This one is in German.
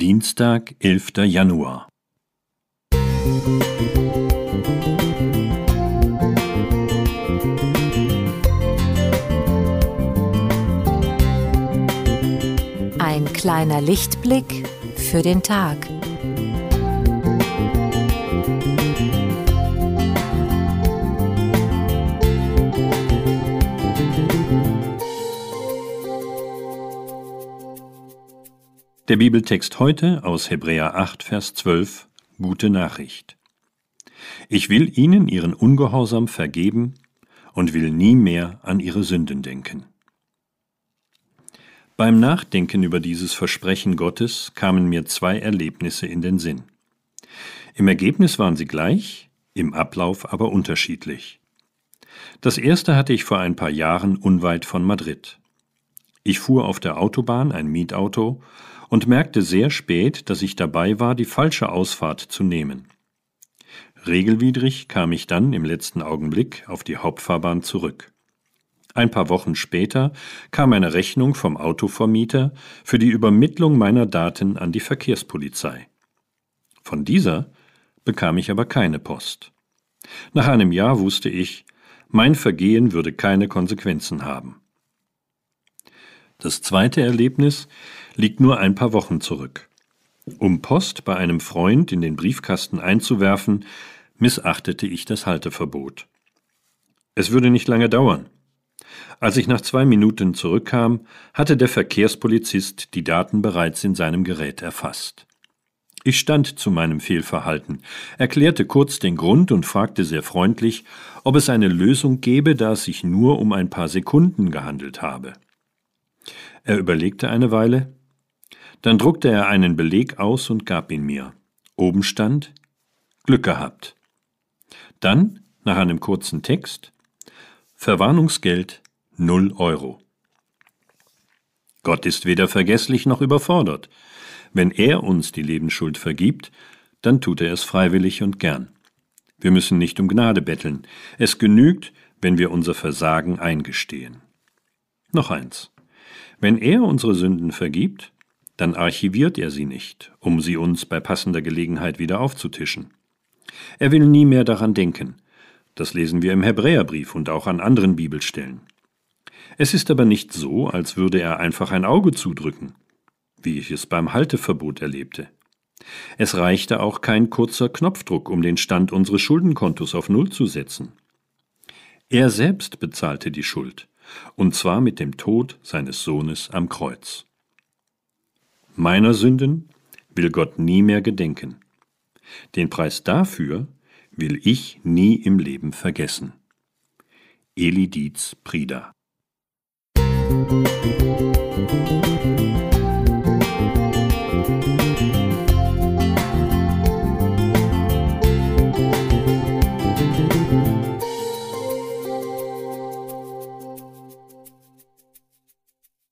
Dienstag, 11. Januar. Ein kleiner Lichtblick für den Tag. Der Bibeltext heute aus Hebräer 8, Vers 12, Gute Nachricht. Ich will ihnen ihren Ungehorsam vergeben und will nie mehr an ihre Sünden denken. Beim Nachdenken über dieses Versprechen Gottes kamen mir zwei Erlebnisse in den Sinn. Im Ergebnis waren sie gleich, im Ablauf aber unterschiedlich. Das erste hatte ich vor ein paar Jahren unweit von Madrid. Ich fuhr auf der Autobahn ein Mietauto und merkte sehr spät, dass ich dabei war, die falsche Ausfahrt zu nehmen. Regelwidrig kam ich dann im letzten Augenblick auf die Hauptfahrbahn zurück. Ein paar Wochen später kam eine Rechnung vom Autovermieter für die Übermittlung meiner Daten an die Verkehrspolizei. Von dieser bekam ich aber keine Post. Nach einem Jahr wusste ich, mein Vergehen würde keine Konsequenzen haben. Das zweite Erlebnis liegt nur ein paar Wochen zurück. Um Post bei einem Freund in den Briefkasten einzuwerfen, missachtete ich das Halteverbot. Es würde nicht lange dauern. Als ich nach zwei Minuten zurückkam, hatte der Verkehrspolizist die Daten bereits in seinem Gerät erfasst. Ich stand zu meinem Fehlverhalten, erklärte kurz den Grund und fragte sehr freundlich, ob es eine Lösung gäbe, da es sich nur um ein paar Sekunden gehandelt habe. Er überlegte eine Weile, dann druckte er einen Beleg aus und gab ihn mir. Oben stand Glück gehabt. Dann, nach einem kurzen Text, Verwarnungsgeld 0 Euro. Gott ist weder vergesslich noch überfordert. Wenn er uns die Lebensschuld vergibt, dann tut er es freiwillig und gern. Wir müssen nicht um Gnade betteln. Es genügt, wenn wir unser Versagen eingestehen. Noch eins. Wenn er unsere Sünden vergibt, dann archiviert er sie nicht, um sie uns bei passender Gelegenheit wieder aufzutischen. Er will nie mehr daran denken. Das lesen wir im Hebräerbrief und auch an anderen Bibelstellen. Es ist aber nicht so, als würde er einfach ein Auge zudrücken, wie ich es beim Halteverbot erlebte. Es reichte auch kein kurzer Knopfdruck, um den Stand unseres Schuldenkontos auf Null zu setzen. Er selbst bezahlte die Schuld, und zwar mit dem Tod seines Sohnes am Kreuz. Meiner Sünden will Gott nie mehr gedenken. Den Preis dafür will ich nie im Leben vergessen. Eli Dietz Prida Musik